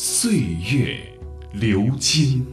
岁月流金。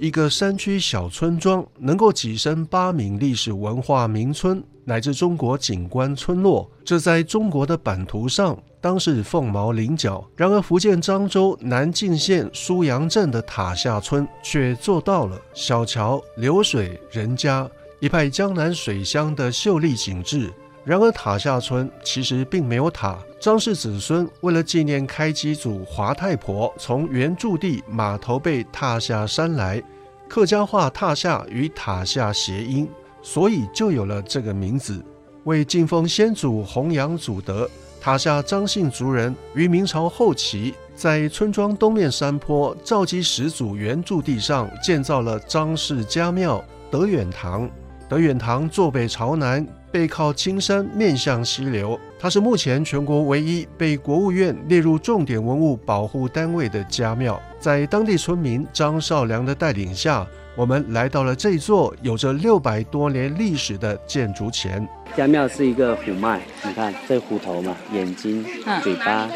一个山区小村庄能够跻身八名历史文化名村乃至中国景观村落，这在中国的版图上当是凤毛麟角。然而，福建漳州南靖县苏阳镇的塔下村却做到了小桥流水人家，一派江南水乡的秀丽景致。然而，塔下村其实并没有塔。张氏子孙为了纪念开基祖华太婆从原住地码头被踏下山来，客家话“踏下”与“塔下”谐音，所以就有了这个名字。为敬奉先祖、弘扬祖德，塔下张姓族人于明朝后期在村庄东面山坡赵基始祖原住地上建造了张氏家庙德远堂。德远堂坐北朝南。背靠青山，面向溪流，它是目前全国唯一被国务院列入重点文物保护单位的家庙。在当地村民张少良的带领下，我们来到了这座有着六百多年历史的建筑前。家庙是一个虎脉，你看这虎头嘛，眼睛、嘴巴、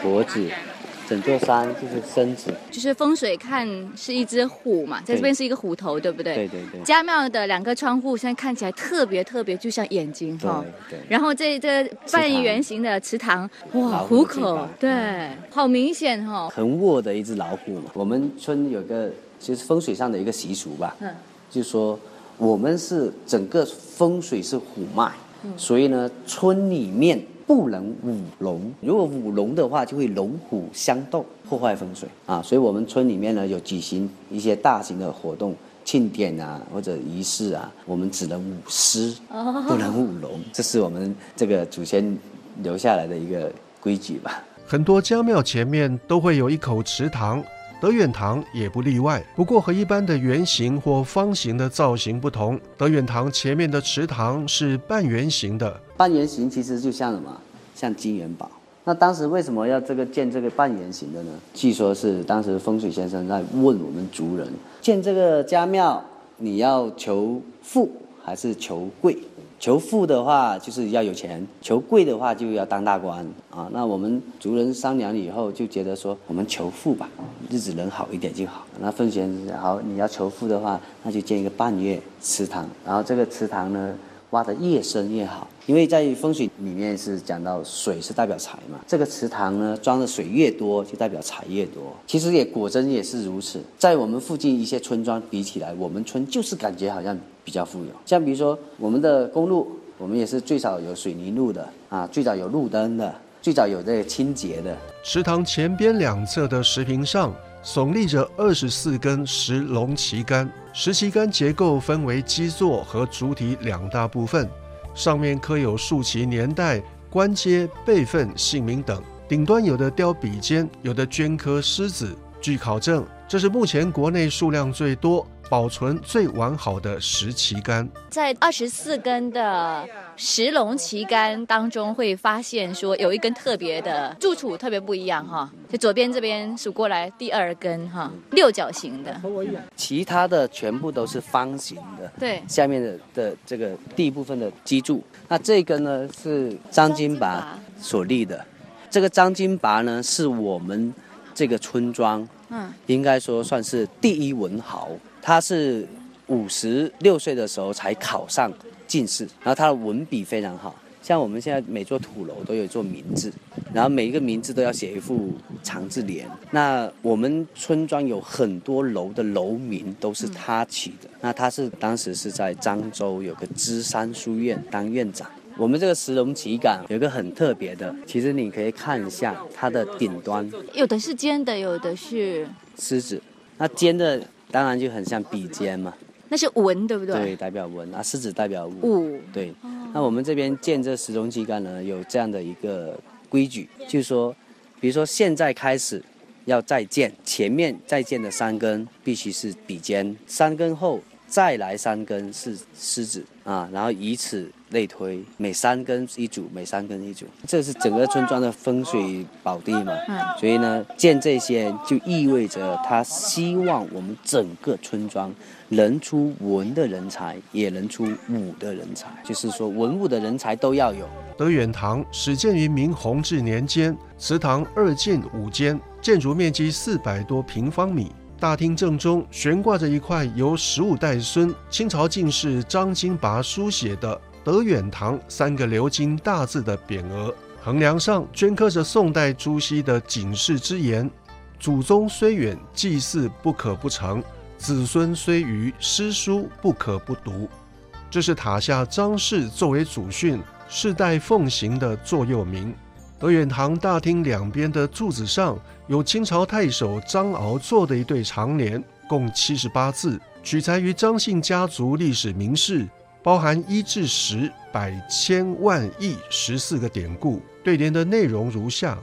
脖子。整座山就是身子，就是风水看是一只虎嘛，在这边是一个虎头，对不对？对对对。家庙的两个窗户现在看起来特别特别，就像眼睛哈。对。然后这这半圆形的池塘，哇，虎口，对，好明显哈。横卧的一只老虎嘛。我们村有个就是风水上的一个习俗吧，嗯，就说我们是整个风水是虎脉，所以呢，村里面。不能舞龙，如果舞龙的话，就会龙虎相斗，破坏风水啊。所以，我们村里面呢有举行一些大型的活动、庆典啊，或者仪式啊，我们只能舞狮，不能舞龙，这是我们这个祖先留下来的一个规矩吧。很多家庙前面都会有一口池塘。德远堂也不例外，不过和一般的圆形或方形的造型不同，德远堂前面的池塘是半圆形的。半圆形其实就像什么？像金元宝。那当时为什么要这个建这个半圆形的呢？据说是当时风水先生在问我们族人，建这个家庙，你要求富还是求贵？求富的话就是要有钱，求贵的话就要当大官啊。那我们族人商量以后就觉得说，我们求富吧，日子能好一点就好。那奉贤好，你要求富的话，那就建一个半月祠堂，然后这个祠堂呢。挖得越深越好，因为在风水里面是讲到水是代表财嘛。这个池塘呢，装的水越多，就代表财越多。其实也果真也是如此。在我们附近一些村庄比起来，我们村就是感觉好像比较富有。像比如说我们的公路，我们也是最早有水泥路的啊，最早有路灯的，最早有这个清洁的。池塘前边两侧的石坪上。耸立着二十四根石龙旗杆，石旗杆结构分为基座和主体两大部分，上面刻有竖旗年代、官阶、辈分、姓名等，顶端有的雕笔尖，有的镌刻狮子。据考证，这是目前国内数量最多。保存最完好的石旗杆，在二十四根的石龙旗杆当中，会发现说有一根特别的柱础特别不一样哈，就左边这边数过来第二根哈，六角形的，其他的全部都是方形的，对，下面的的这个第一部分的基柱，那这根呢是张金拔。所立的，这个张金拔呢是我们这个村庄，嗯，应该说算是第一文豪。他是五十六岁的时候才考上进士，然后他的文笔非常好，像我们现在每座土楼都有一座名字，然后每一个名字都要写一副长字联。那我们村庄有很多楼的楼名都是他起的。那他是当时是在漳州有个芝山书院当院长。我们这个石龙旗杆有一个很特别的，其实你可以看一下它的顶端，有的是尖的，有的是狮子，那尖的。当然就很像笔尖嘛，那是文对不对？对，代表文啊，狮子代表武。对，那我们这边建这石龙旗杆呢，有这样的一个。规矩，就是说，比如说现在开始要再建，前面再建的三根必须是比肩，三根后再来三根是狮子啊，然后以此类推，每三根一组，每三根一组，这是整个村庄的风水宝地嘛。嗯所以呢，建这些就意味着他希望我们整个村庄能出文的人才，也能出武的人才，就是说文武的人才都要有。德远堂始建于明弘治年间，祠堂二进五间，建筑面积四百多平方米。大厅正中悬挂着一块由十五代孙清朝进士张金拔书写的“德远堂”三个鎏金大字的匾额，横梁上镌刻着宋代朱熹的警示之言：“祖宗虽远，祭祀不可不成；子孙虽愚，诗书不可不读。”这是塔下张氏作为祖训，世代奉行的座右铭。德远堂大厅两边的柱子上有清朝太守张敖做的一对长联，共七十八字，取材于张姓家族历史名士，包含一至十、百、千、万、亿十四个典故。对联的内容如下：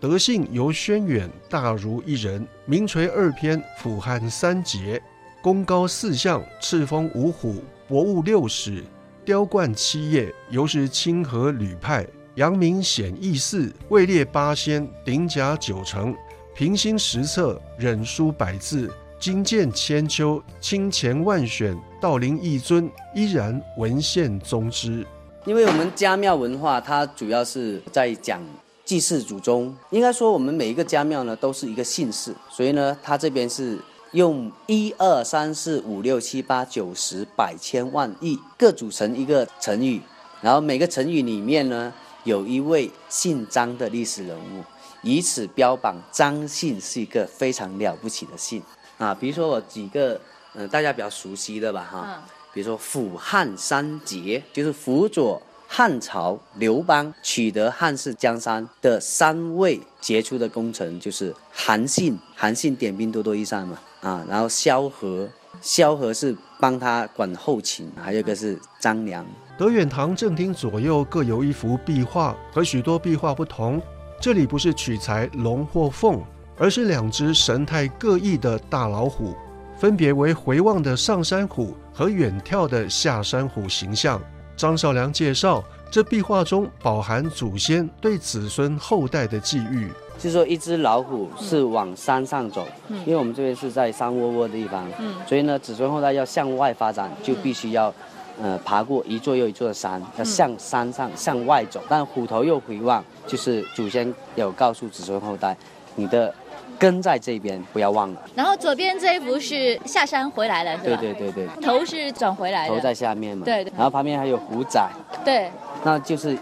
德性由轩远，大如一人；名垂二篇，俯瞰三杰；功高四相，赤峰五虎，博物六史，雕冠七叶，尤是清河吕派。阳明显义寺位列八仙，顶甲九成，平心十策，忍书百字，精鉴千秋，清前万选，道林一尊，依然文献宗之。因为我们家庙文化，它主要是在讲祭祀祖宗。应该说，我们每一个家庙呢，都是一个姓氏，所以呢，它这边是用一二三四五六七八九十百千万亿各组成一个成语，然后每个成语里面呢。有一位姓张的历史人物，以此标榜张姓是一个非常了不起的姓啊。比如说我几个，嗯，大家比较熟悉的吧，哈，比如说辅汉三杰，就是辅佐汉朝刘邦取得汉室江山的三位杰出的功臣，就是韩信，韩信点兵多多益善嘛，啊，然后萧何，萧何是帮他管后勤，还有一个是张良。德远堂正厅左右各有一幅壁画，和许多壁画不同，这里不是取材龙或凤，而是两只神态各异的大老虎，分别为回望的上山虎和远眺的下山虎形象。张少良介绍，这壁画中饱含祖先对子孙后代的寄语，就是说一只老虎是往山上走，因为我们这边是在山窝窝的地方，所以呢，子孙后代要向外发展，就必须要。呃，爬过一座又一座的山，要向山上向外走，但虎头又回望，就是祖先有告诉子孙后代，你的根在这边，不要忘了。然后左边这一幅是下山回来了，是吧？对对对对。头是转回来的。头在下面嘛。对。然后旁边还有虎仔。对。那就是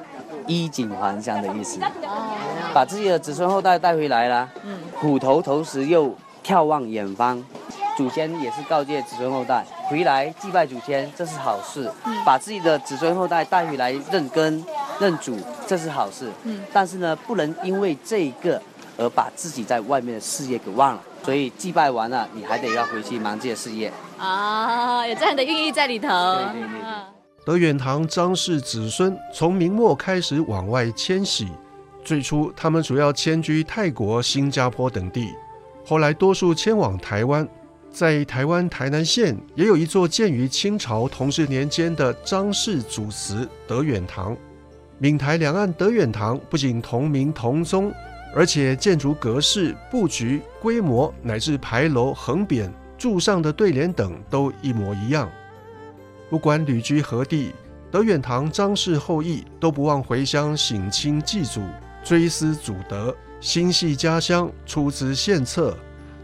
衣锦还乡的意思。哦。把自己的子孙后代带回来了。嗯。虎头同时又眺望远方。祖先也是告诫子孙后代回来祭拜祖先，这是好事。把自己的子孙后代带回来认根认祖，这是好事。嗯，但是呢，不能因为这个而把自己在外面的事业给忘了。所以祭拜完了，你还得要回去忙这些事业。啊，有这样的寓意在里头。对对对。德远堂张氏子孙从明末开始往外迁徙，最初他们主要迁居泰国、新加坡等地，后来多数迁往台湾。在台湾台南县也有一座建于清朝同治年间的张氏祖祠德远堂。闽台两岸德远堂不仅同名同宗，而且建筑格式、布局、规模乃至牌楼、横匾、柱上的对联等都一模一样。不管旅居何地，德远堂张氏后裔都不忘回乡省亲祭祖、追思祖德、心系家乡、出资献策。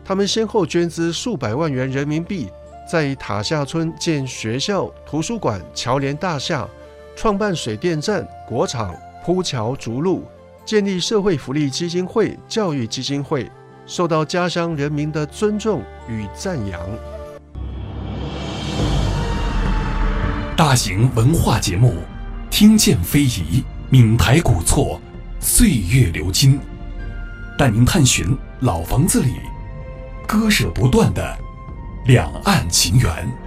他们先后捐资数百万元人民币，在塔下村建学校、图书馆、侨联大厦，创办水电站、国厂，铺桥筑路，建立社会福利基金会、教育基金会，受到家乡人民的尊重与赞扬。大型文化节目，听见非遗，闽台古厝，岁月流金，带您探寻老房子里。割舍不断的两岸情缘。